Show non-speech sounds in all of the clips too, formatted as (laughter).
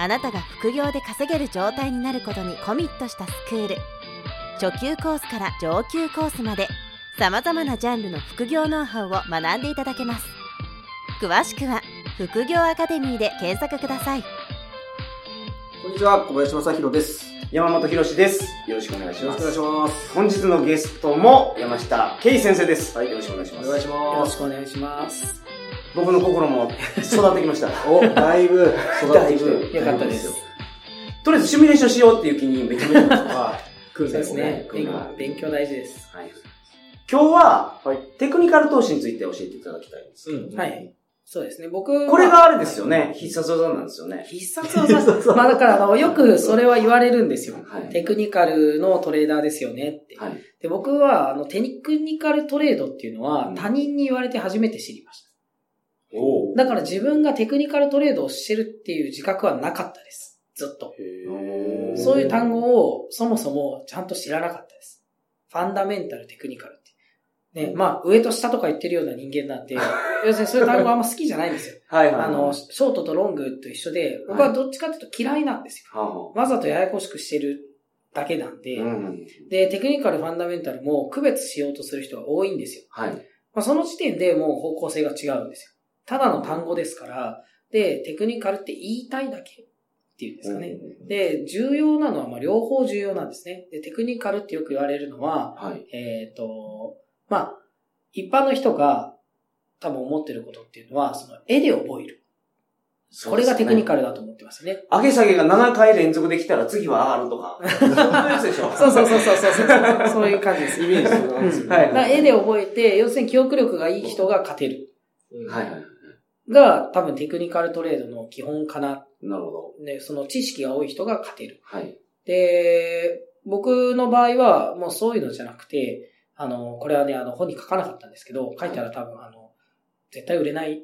あなたが副業で稼げる状態になることにコミットしたスクール初級コースから上級コースまでさまざまなジャンルの副業ノウハウを学んでいただけます詳しくは副業アカデミーで検索くださいこんにちは、小林正宏です。山本博史です。よろしくお願いします。よろしくお願いします。本日のゲストも山下圭先生です。はい、よろしくお願いします。お願いしよろます。しくお願いします。僕の心も育ってきました。(laughs) お、だいぶ育ってきて。よかったです。とりあえずシミュレーションしようっていう気にめちゃめちゃなってますはい。(laughs) 訓そう練をねですね。。勉強大事です。はい。今日は、はいテクニカル投資について教えていただきたいんです。うんはい。そうですね。僕これがあれですよね。必殺技なんですよね。必殺技。まあだから、あの、よくそれは言われるんですよ。はい。テクニカルのトレーダーですよねって。はい。で、僕は、あの、テクニカルトレードっていうのはうん他人に言われて初めて知りました。おだから自分がテクニカルトレードをしてるっていう自覚はなかったです。ずっと。そういう単語をそもそもちゃんと知らなかったです。ファンダメンタル、テクニカルって。ね、まあ、上と下とか言ってるような人間なんで、(laughs) 要するにそういう単語あんま好きじゃないんですよ。はいはい。あの、ショートとロングと一緒で、僕はどっちかっていうと嫌いなんですよ。はわざとややこしくしてるだけなんで、あ、うん。で、テクニカル、ファンダメンタルも区別しようとする人が多いんですよ。はい。まあ、その時点でもう方向性が違うんですよ。ただの単語ですから、で、テクニカルって言いたいだけっていうんですかね。で、重要なのは、まあ、両方重要なんですね。で、テクニカルってよく言われるのは、はい。えっ、と、まあ、一般の人が多分思ってることっていうのは、その絵で覚える。これがテクニカルだと思ってますね。上げ下げが7回連続できたら次は上がるとか。そんなやつでしょそう (laughs) そうそうそうそうそう。そういう感じです。イメージなんですよね。はいだから絵で覚えて、要するに記憶力がいい人が勝てる。うんはいはい。が多分テクニカルトレードの基本かな。なるほど。ね、その知識が多い人が勝てる。はい。で、僕の場合はもうそういうのじゃなくて、あの、これはね、あの本に書かなかったんですけど、書いたら多分あの、絶対売れない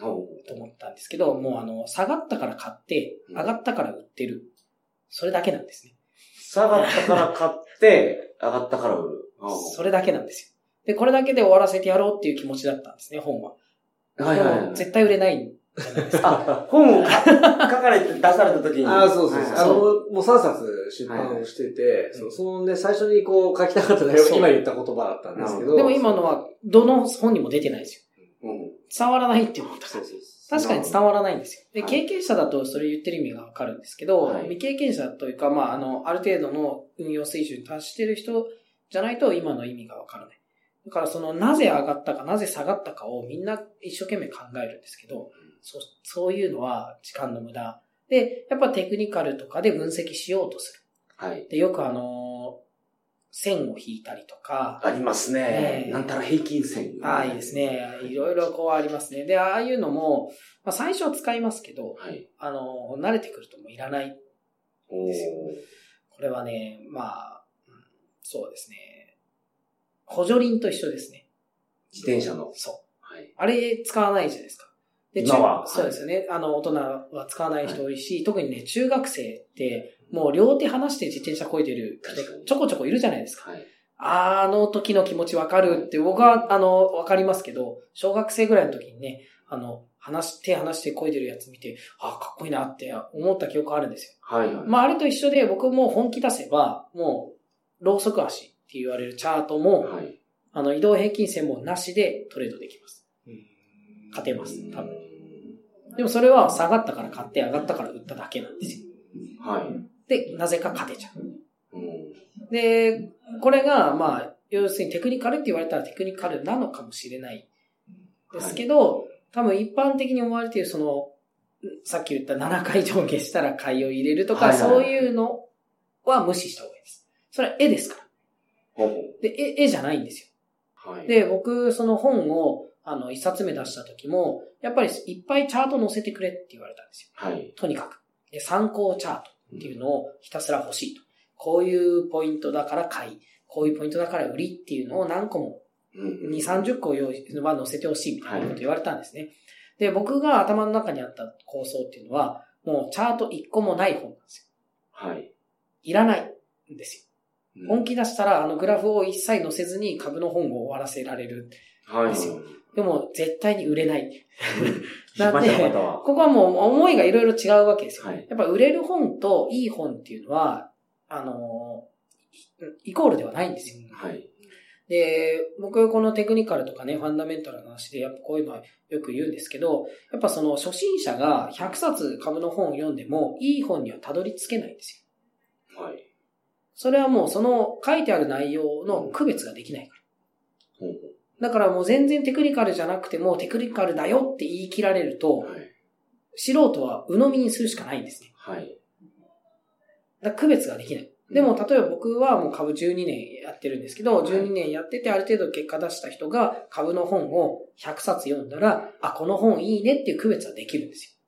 ほと思ったんですけど、もうあの、下がったから買って、上がったから売ってる。それだけなんですね。下がったから買って、上がったから売る。それだけなんですよ。で、これだけで終わらせてやろうっていう気持ちだったんですね、本は。はいはいはい。でも絶対売れないんじゃないですか。あ、本をか (laughs) 書かれて出された時に。ああ、そうそうはいそう。あの、もう3冊出版をしてて、そうそのね、最初にこう書きたかった内容が今言った言葉だったんですけど。でも今のは、どの本にも出てないですよ。うん。伝わらないって思ったから。そうそう確かに伝わらないんですよ。で、はい経験者だとそれ言ってる意味がわかるんですけど、はい未経験者というか、まあ、あの、ある程度の運用水準に達してる人じゃないと今の意味がわからない。だからその、なぜ上がったか、なぜ下がったかをみんな一生懸命考えるんですけど、そそういうのは時間の無駄。で、やっぱテクニカルとかで分析しようとする。はい。で、よくあの、線を引いたりとか、ありますねえ。えなんたら平均線。ああ、いいです。ね。いろいろこうありますね。で、ああいうのも、まあ最初は使いますけど、はい。あの、慣れてくるともういらない。おですよこれはね、まあ、うんそうですね。補助輪と一緒ですね。自転車の。そう。はい。あれ使わないじゃないですか。で今は中そうですよね。あの、大人は使わない人多いし、特にね、中学生って、もう両手離して自転車こいでるちょこちょこいるじゃないですか。はい。あの時の気持ちわかるって、僕は、あの、わかりますけど、小学生ぐらいの時にね、あの、話し、手離して漕いでるやつ見て、あかっこいいなって思った記憶あるんですよ。はいはい。まあ、あれと一緒で、僕も本気出せば、もう、ローソク足って言われるチャートも、はい。あの、移動平均線もなしでトレードできます。うん勝てます、多分。でもそれは下がったから買って、上がったから売っただけなんですよ。はい。で、なぜか勝てちゃう。うん。で、これが、まあ、要するにテクニカルって言われたらテクニカルなのかもしれない。ですけど、多分一般的に思われているその、さっき言った7回上下したら買いを入れるとか、はいはいそういうのは無視した方がいいです。それは絵ですから。で、絵、絵じゃないんですよ。う。はい。で、僕、その本を、あの、一冊目出した時も、やっぱりいっぱいチャート載せてくれって言われたんですよ。はい。とにかく。で参考チャートっていうのをひたすら欲しいと。こういうポイントだから買い、こういうポイントだから売りっていうのを何個もうん2、30個用意、は載せてほしいみたいなこと言われたんですね。で、僕が頭の中にあった構想っていうのは、もうチャート1個もない本なんですよ。はい。いらないんですよ。うん本気出したら、あのグラフを一切載せずに株の本を終わらせられる。はい。ですよでも、絶対に売れない。(laughs) 知りました方は。ここはもう思いがいろいろ違うわけですよ。はいやっぱ売れる本といい本っていうのは、あのイコールではないんですよ。はい。で、僕このテクニカルとかね、ファンダメンタルの話で、やっぱこういうのはよく言うんですけど、やっぱその初心者が100冊株の本を読んでも、いい本にはたどり着けないんですよ。はい。それはもうその書いてある内容の区別ができないから。ほうだからもう全然テクニカルじゃなくてもテクニカルだよって言い切られると、はい。素人は鵜呑みにするしかないんですね。はい。だ区別ができない。でも、例えば僕はもう株12年やってるんですけど、12年やっててある程度結果出した人が株の本を100冊読んだら、あ、この本いいねっていう区別はできるんですよ。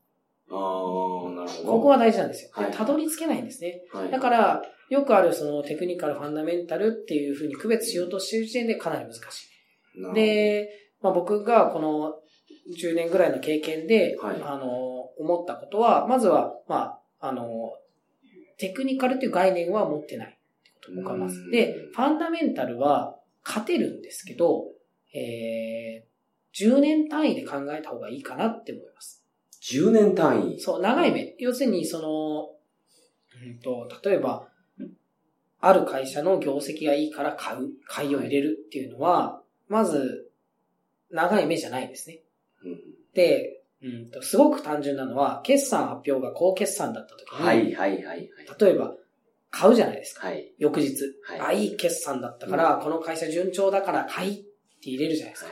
ど。ここは大事なんですよ。たどり着けないんですね。はい。だから、よくあるそのテクニカル、ファンダメンタルっていうふうに区別しようとしている時点でかなり難しい。で、まあ、僕がこの10年ぐらいの経験で、はいあの、思ったことは、まずは、まあ、あの、テクニカルという概念は持ってないってことを僕はまず。で、ファンダメンタルは勝てるんですけど、えー、10年単位で考えた方がいいかなって思います。10年単位。そう、長い目。要するに、その、うんと、例えば、ある会社の業績がいいから買う、買いを入れるっていうのは、まず、長い目じゃないですね。うんで、うんと、すごく単純なのは、決算発表が高決算だった時に、はい、はい、はい。はい例えば、買うじゃないですか。はい。翌日。はいあ、いい決算だったから、この会社順調だから買いって入れるじゃないですか。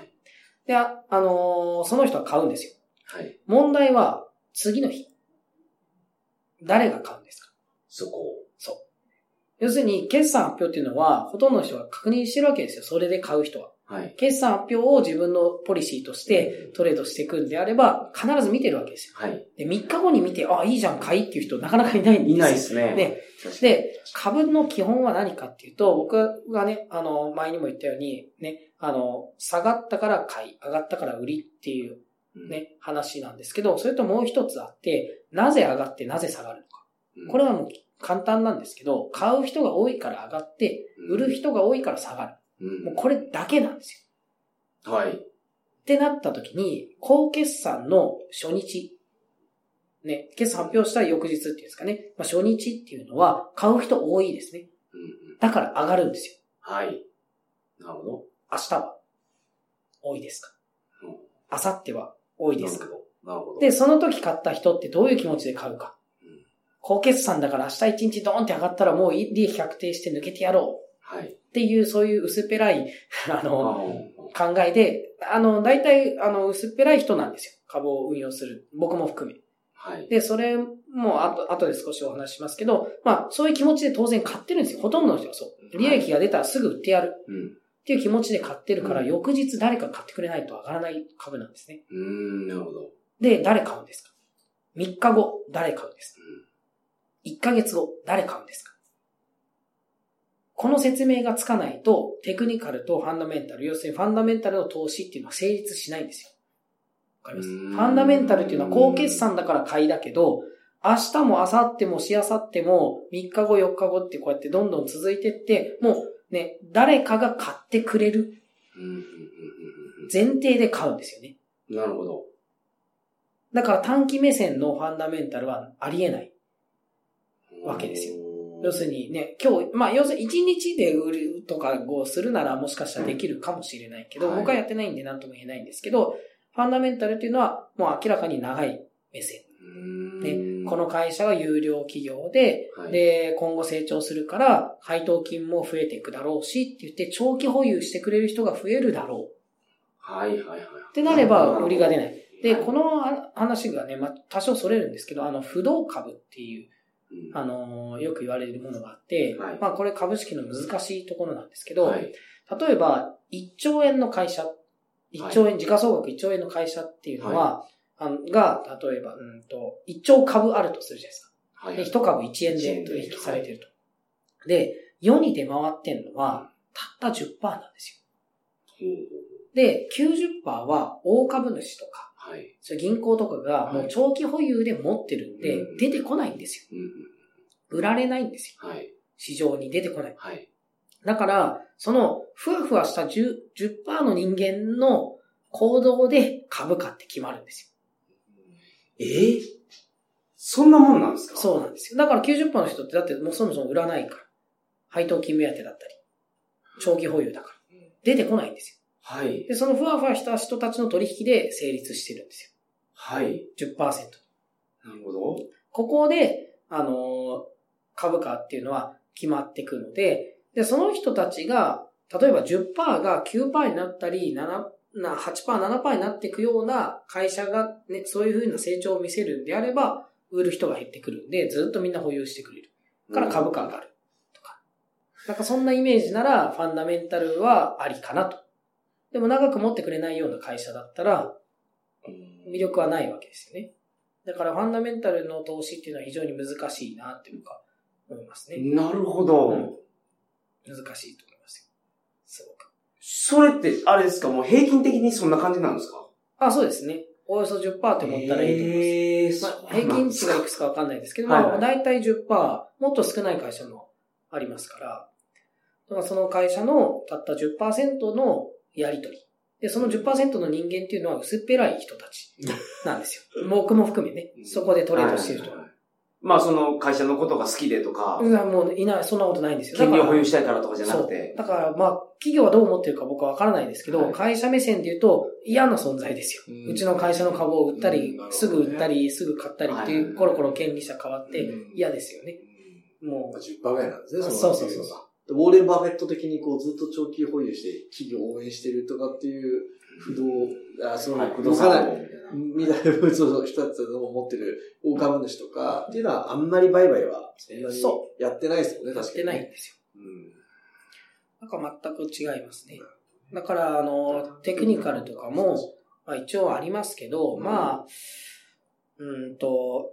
で、あ、あのーその人は買うんですよ。はい。問題は、次の日。誰が買うんですか？そこを。要するに、決算発表っていうのは、ほとんどの人が確認してるわけですよ。それで買う人は。はい。決算発表を自分のポリシーとしてトレードしていくんであれば、必ず見てるわけですよ。はい。で、3日後に見て、あ、いいじゃん、買いっていう人なかなかいないんですよ。いないですね。ね。で、株の基本は何かっていうと、僕がね、あの、前にも言ったように、ね、あの、下がったから買い、上がったから売りっていううん、ね、話なんですけど、それともう一つあって、なぜ上がってなぜ下がるのか。うんこれはもう簡単なんですけど、買う人が多いから上がって、売る人が多いから下がる。うんもうこれだけなんですよ。はい。ってなった時に、高決算の初日、ね、決算発表した翌日っていうんですかね、まあ、初日っていうのは買う人多いですね。だから上がるんですよ。はい。なるほど。明日は多いですかうん明後日は多いですかなるほど。で、その時買った人ってどういう気持ちで買うかうん。高決算だから明日一日ドーンって上がったらもう利益確定して抜けてやろうはい。っていうそういう薄っぺらい、あ (laughs) あの、ー考えで、あの、大体、あの、薄っぺらい人なんですよ。株を運用する。僕も含め。はい。で、それも、あと、後で少しお話ししますけど、まあ、そういう気持ちで当然買ってるんですよ。ほとんどの人はそう。利益が出たらすぐ売ってやるうん。っていう気持ちで買ってるから、うん翌日誰か買ってくれないと上がらない株なんですね。うーん、なるほど。で、誰買うんですか ?3 日後、誰買うんですか ?1 ヶ月後、誰買うんですか？この説明がつかないと、テクニカルとファンダメンタル、要するにファンダメンタルの投資っていうのは成立しないんですよ。わかります？ファンダメンタルっていうのは高決算だから買いだけど、明日も明後日もしあさっても3日後4日後ってこうやってどんどん続いてって、もうね、誰かが買ってくれる。前提で買うんですよね。うん。なるほど。だから短期目線のファンダメンタルはありえない。わけですよ要するにね、今日、まあ要するに1日で売るとかをするならもしかしたらできるかもしれないけど、はい僕はやってないんで何とも言えないんですけど、ファンダメンタルっていうのはもう明らかに長い目線。うでーんこの会社が有料企業で、はい。で、今後成長するから配当金も増えていくだろうしって言って長期保有してくれる人が増えるだろう。はいはいはい。っってなれば売りが出ない。で、この、の話がね、まあ、多少それるんですけど、あの、不動株っていう、うん。あのーよく言われるものがあって、はい。まあ、これ株式の難しいところなんですけど、はい。例えば、1兆円の会社、1兆円、時価総額1兆円の会社っていうのは、あのが、例えば、うんと、1兆株あるとするじゃないですか。はい。で、1株1円で取引されてると。で、世に出回ってんのは、たった10%なんですよ。で、90%は大株主とか、はい。そ銀行とかがもう長期保有で持ってるんでうん、出てこないんですよ。うん。売られないんですよ。はい。市場に出てこない。はい。だから、その、ふわふわした 10%, 10の人間の行動で株価って決まるんですえ？ーそんなもんなんですか？よ。そうなんですよ。だから90%の人ってだってもうそもそも売らないから。配当金目当てだったり、長期保有だから。出てこないんですよ。はい。で、そのふわふわした人たちの取引で成立してるんですはい。よ。10%。なるほど。ここで、あのー株価っていうのは決まってくるので、で、その人たちが、例えば10%が9%になったり、7、な8%、7%になっていくような会社がね、そういう風な成長を見せるんであれば、売る人が減ってくるんで、ずっとみんな保有してくれる。から株価上がる。とか。なんかそんなイメージなら、ファンダメンタルはありかなと。でも長く持ってくれないような会社だったら、うん魅力はないわけですよね。だからファンダメンタルの投資っていうのは非常に難しいなっていうか、思いますね。なるほど。うん難しいと。それって、あれですか？もう平均的にそんな感じなんですか？あ、そうですね。およそ10%って思ったらいいと思います。えーまあ、平均値がいくつかわかんないですけど、はいはいまあ、大体10%、もっと少ない会社もありますから、だからその会社のたった10%のやりとり。で、その10%の人間っていうのは薄っぺらい人たちなんですよ。(laughs) 僕も含めね、そこでトレードしてる人は。はいはいはいまあその会社のことが好きでとか、うんもういない、そんなことないんですよ。権利を保有ししたいからとかじゃなそうくて。。だから、まあ、企業はどう思ってるか僕はわからないですけど、はい会社目線で言うと嫌な存在ですよ。うんうちの会社の株を売ったり、すぐ売ったり、すぐ買ったりっていう、はいコロコロ権利者変わってうん嫌ですよね。もまあ、10%ぐらいなんですね、あのそうそうそうウォーレン・バフェット的にこうずっと長期保有して企業を応援してるとかっていう不動、あそのはい。不動産不動産未来のその人たちの持ってる大株主とかっていうのはあんまり売買はそんな。にそやってな。いですもんね、う、やっ確かに。てな。いんですよ。うん。な。んか全く違いますね。だから、あの、テクニカルとかも、まあ一応ありますけど、まあ、うーんと、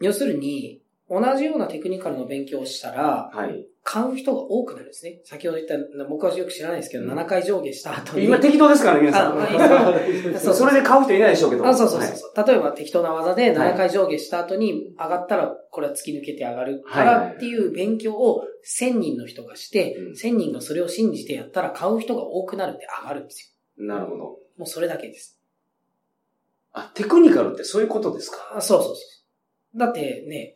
要するに、同じようなテクニカルの勉強をしたら、はい。買う人が多くなるんですね。先ほど言った、僕はよく知らないですけど、うん7回上下した後に。今適当ですからね、皆さん。(laughs) そうそれで買う人いないでしょうけど。あそうそうそうはいそう、例えば適当な技ではい7回上下した後に上がったら、これは突き抜けて上がるからはいはいっていう勉強を1000人の人がして、うん1000人がそれを信じてやったら買う人が多くなるんで上がるんですなるほど。よ。もうそれだけです。あ、テクニカルってそういうことですか？あそうそうそう。だってね、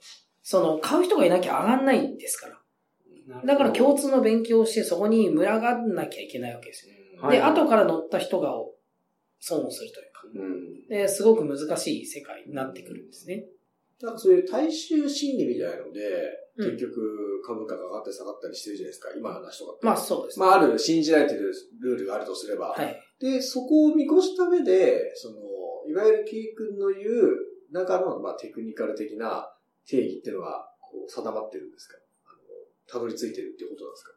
その、買う人がいなきゃ上がんないんですから。だから共通の勉強をしてそこに群がんなきゃいけないわけですよ。はいで、後から乗った人が損をするというか。うん。で、すごく難しい世界になってくるんですね。なんかそういう大衆心理みたいなので、うん結局株価が上がったり下がったりしてるじゃないですか、今の話とか。まあそうですね。まあある信じられてるルールがあるとすれば。はい。で、そこを見越した上で、その、いわゆるケイ君の言う中の、まあ、テクニカル的な定義っていうのが、こう、定まってるんですか？あの、たどり着いてるっていうことなんですか？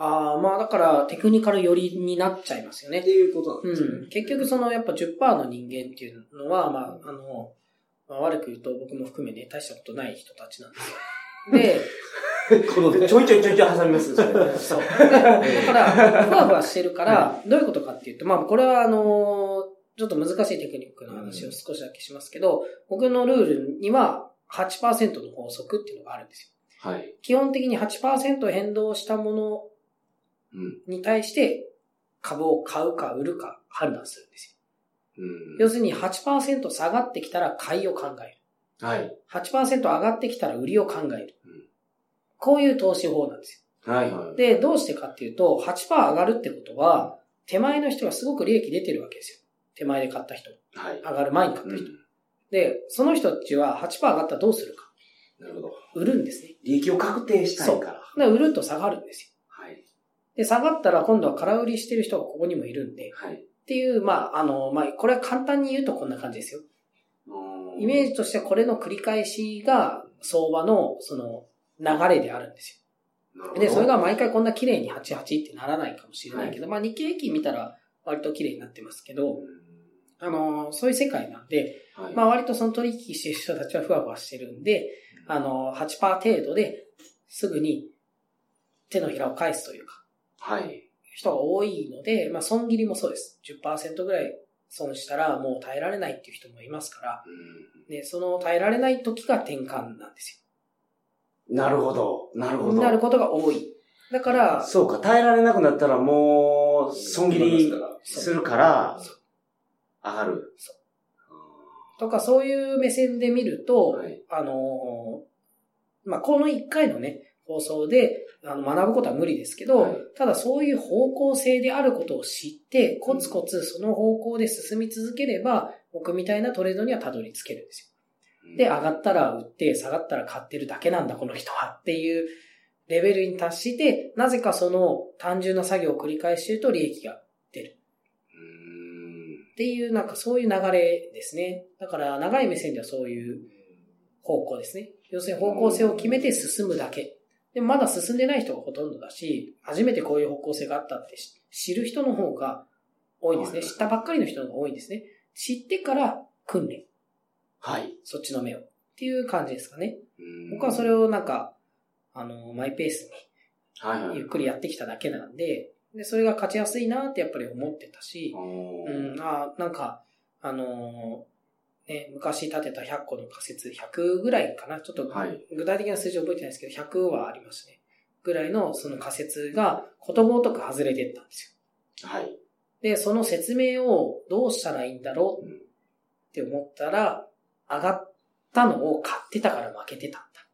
ああ、まあだからテクニカル寄りになっちゃいますよねって。いうことなんうですよね。ん。結局そのやっぱ10%の人間っていうのは、まああの、まあ、悪く言うと僕も含めね、大したことない人たちなんですよ。で、(laughs) この、ちょいちょいちょいちょい挟みますそれそう。でだから、ふわふわしてるから、どういうことかっていうと、まあ、これはあの、ちょっと難しいテクニックの話を少しだけしますけど、僕のルールには8%の法則っていうのがあるんですよ。はい。基本的に8%変動したものうん。に対して株を買うか売るか判断するんですよ。うん。要するに8%下がってきたら買いを考える。はい。8%上がってきたら売りを考えるうん。こういう投資法なんですよ。はいはい。で、どうしてかっていうと、8%上がるってことは、手前の人がすごく利益出てるわけですよ。手前で買った人。はい。上がる前に買った人。うん。で、その人たちは8%上がったらどうするか。なるほど。売るんですね。利益を確定したいから。で、売ると下がるんですよ。はい。で、下がったら今度は空売りしてる人がここにもいるんで、はい。っていう、まあ、あの、まあ、これは簡単に言うとこんな感じですよ。イメージ。ジとしてはこれの繰り返しが相場の、その、流れであるんですよ。で、それが毎回こんな綺麗に88ってならないかもしれないけど、まあ日経平均見たら割と綺麗になってますけど、あの、そういう世界なんで、はい。まあ割とその取引してる人たちはふわふわしてるんで、あの、8%程度ですぐに手のひらを返すというか、はい。人が多いので、まあ損切りもそうです。10%ぐらい損したらもう耐えられないっていう人もいますから、うんね、その耐えられない時が転換なんですなるほど。なるほよ。ど。なることが多い。だから、そうか、耐えられなくなったらもう、損切りするから、上がる。そとかそういう目線で見ると、はいあのーまあ、この1回のね、放送であの学ぶことは無理ですけど、はいただそういう方向性であることを知って、コツコツその方向で進み続ければ、僕みたいなトレードにはたどり着けるんですよ。で、上がったら売って、下がったら買ってるだけなんだ、この人はっていうレベルに達して、なぜかその単純な作業を繰り返していると利益がうんっていう、なんかそういう流れですね。だから長い目線ではそういう方向ですね。要するに方向性を決めて進むだけ。でもまだ進んでない人がほとんどだし、初めてこういう方向性があったってし知る人の方が多いんですね。はい知ったばっかりの人の方が多いんですね。知ってから訓練。はい。そっちの目を。っていう感じですかね。うん僕はそれをなんか、あの、マイペース。にゆっくりやってきただけなんで、で、それが勝ちやすいなってやっぱり思ってたし、おうーん、あなんか、あのーね、昔立てた100個の仮説、100ぐらいかな。ちょっとはい。具体的な数字覚えてないですけど、100はありましたね。ぐらいのその仮説がことごとく外れてったんですよ。はい。で、その説明をどうしたらいいんだろううんって思ったら、上がったのを買ってたから負けてたんだ。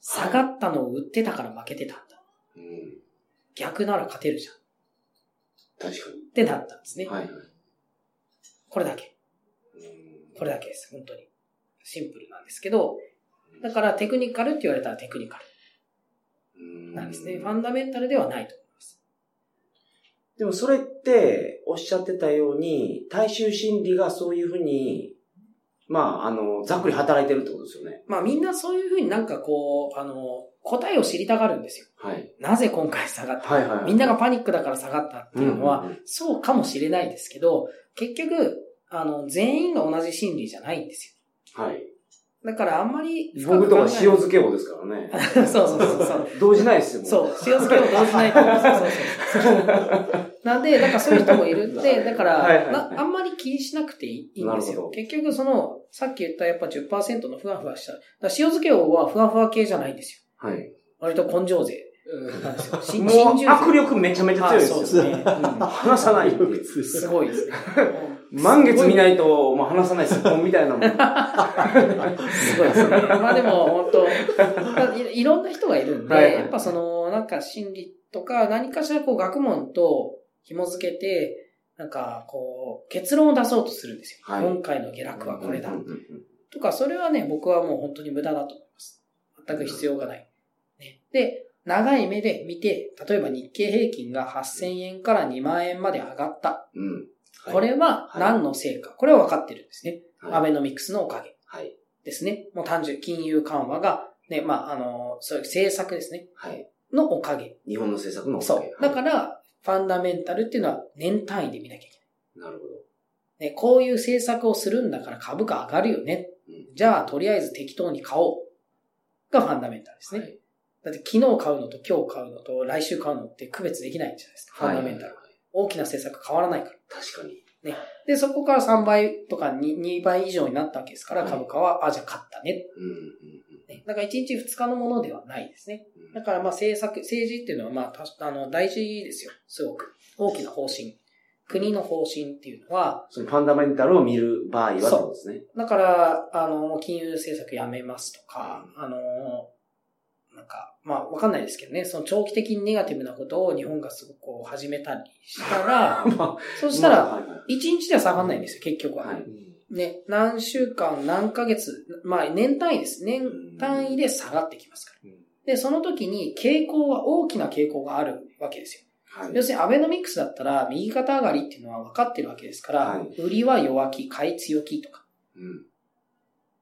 下がったのを売ってたから負けてたんだ。うん逆なら勝てるじゃん。っ確かに。てなったんですね。はいはい。これだけ。うんこれだけです。本当に。シンプルなんですけど、だからテクニカルって言われたらテクニカルなんですね。ファンダメンタルではないと思います。でもそれって、おっしゃってたように、大衆心理がそういうふうに、まあ、あの、ざっくり働いてるってことですよね。まあみんなそういうふうになんかこう、あの、答えを知りたがるんですよ。はい。なぜ今回下がった？はいはい。みんながパニックだから下がったっていうのは、うんうんうんそうかもしれないですけど、結局、あの、全員が同じ心理じゃないんですはい。よ。だからあんまり僕とか塩漬け王ですからね。(laughs) そうそうそうそう。動じないですよ、もそう、塩漬けを動じないと思う。そうそうそう。(laughs) なんで、だからそういう人もいる (laughs) んで、だから、はいはいはいなあんまり気にしなくていいんですよ。結局その、さっき言ったやっぱ10%のふわふわした。だ塩漬け王はふわふわ系じゃないんですよ。はい。割と根性勢うんなんですよ。しもう握力めちゃめちゃ強いですよ。あそうですね。離さないってすごいですね。満月見ないと、もう離さないすっぽんみたいなもん。すごいですね。まあでも、本当いいろんな人がいるんで、はいはいやっぱその、なんか心理とか、何かしらこう学問と紐付けて、なんかこう、結論を出そうとするんですよ。はい今回の下落はこれだとか、それはね、僕はもう本当に無駄だと思います。全く必要がない。ね、で、長い目で見て、例えば日経平均が8000円から2万円まで上がった。うん。はいこれは何のせいか。これは分かってるんですね。はいアベノミクスのおかげ。はい。ですね。もう単純、金融緩和が、ね、まあ、あの、そういう政策ですね。はい。のおかげ。日本の政策のおかげそう。だから、ファンダメンタルっていうのは年単位で見なきゃいけなるほど。ない。ね、こういう政策をするんだから株価上がるよね。うんじゃあ、とりあえず適当に買おう。がファンダメンタルですね。はいだって昨日買うのと今日買うのと来週買うのって区別できないじゃないですか。ファンダメンタル。はいはいはい大きな政策変わらないから。確かに。で、そこから3倍とか 2, 2倍以上になったわけですから、はい株価は、あ、じゃあ買ったね。ねだから1日2日のものではないですね。うんだからまあ政策、政治っていうのはまあたあの大事ですよ。すごく。大きな方針。国の方針っていうのは、そのファンダメンタルを見る場合はってことですね。だから、あの、金融政策やめますとか、あの、なんか、まあわかんないですけどね、その長期的にネガティブなことを日本がすごくこう始めたりしたら、(laughs) まあそしたら、まあはいはい1日では下がんないんですよ、結局は。はいね、何週間、何ヶ月、まあ年単位です。年単位で下がってきますから。で、その時に傾向は、大きな傾向があるわけですよ。はい要するにアベノミクスだったら、右肩上がりっていうのは分かってるわけですから、はい売りは弱気、買い強気とか。うん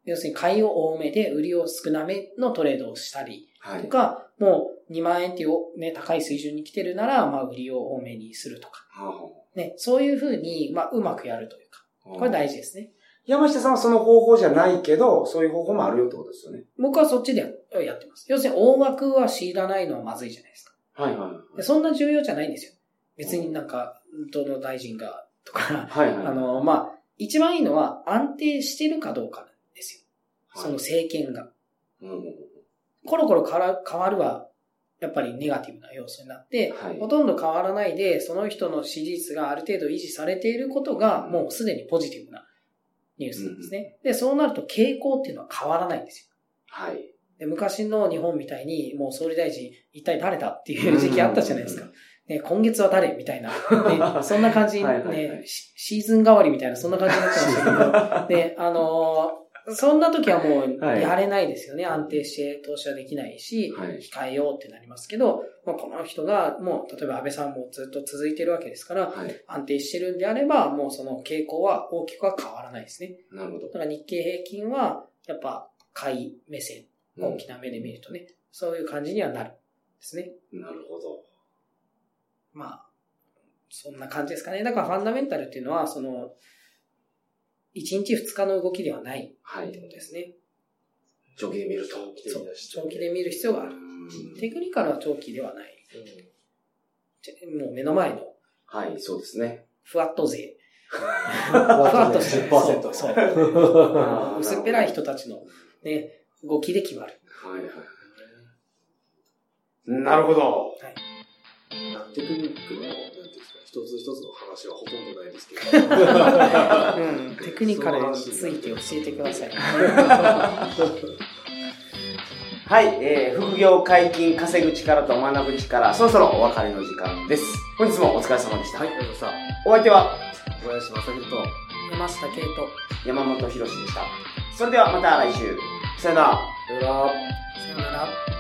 要するに買いを多めで、売りを少なめのトレードをしたりはい。とか、もう2万円っていうね、高い水準に来てるなら、まあ売りを多めにするとか。はね、そういうふうに、まあうまくやるというか。これ大事ですね。山下さんはその方法じゃないけど、そういう方法もあるよってことですよね。僕はそっちでややってます。要するに大枠は知らないのはまずいじゃないですか。はいはい。でそんな重要じゃないんですよ。別になんか、どの大臣が、とか、はいはい。あの、まあ、一番いいのは安定してるかどうかですよ。その政権が。うんコロコロ変わる変わるは、やっぱりネガティブな要素になって、はいほとんど変わらないで、その人の支持率がある程度維持されていることが、もうすでにポジティブなニュースなんですね。で、そうなると傾向っていうのは変わらないんですよ。はい。で昔の日本みたいに、もう総理大臣、一体誰だっていう時期あったじゃないですか。ね、今月は誰みたいな。(laughs) ね、そんな感じ、はいはいシシーズン代わりみたいな、そんな感じになってましたけど、(laughs) で、あのーそんな時はもうはいやれないですよね。安定して投資はできないし、はい控えようってなりますけど、まあ、この人がもう、例えば安倍さんもずっと続いてるわけですから、はい。安定してるんであれば、もうその傾向は大きくは変わらないですね。なるほどだ。から日経平均は、やっぱ、買い目線、大きな目で見るとね、そういう感じにはなるんですね。なるほど。まあ、そんな感じですかね。だからファンダメンタルっていうのは、その、1日2日の動きではないはい。ってことですね。長期で見ると。長期で見る必要がある。うんテクニカルは長期ではない。うんちもう目の前のはい、そうですね。ふわっと勢。ふふわっとして10%そう薄っぺらい人たちのね、動きで決まる。はいはい。なるほど。テクニックの、なんていうんですか、一つ一つの話はほとんどないですけど。うん、テクニカルについて教えてください。はい、えー、副業解禁、稼ぐ力と学ぶ力、そろそろお別れの時間です。本日もお疲れ様でした。はい、ありがとうございました。お相手は？小林正宏と、山下圭と。山本博史でした。それではまた来週。さよなら。さよなら。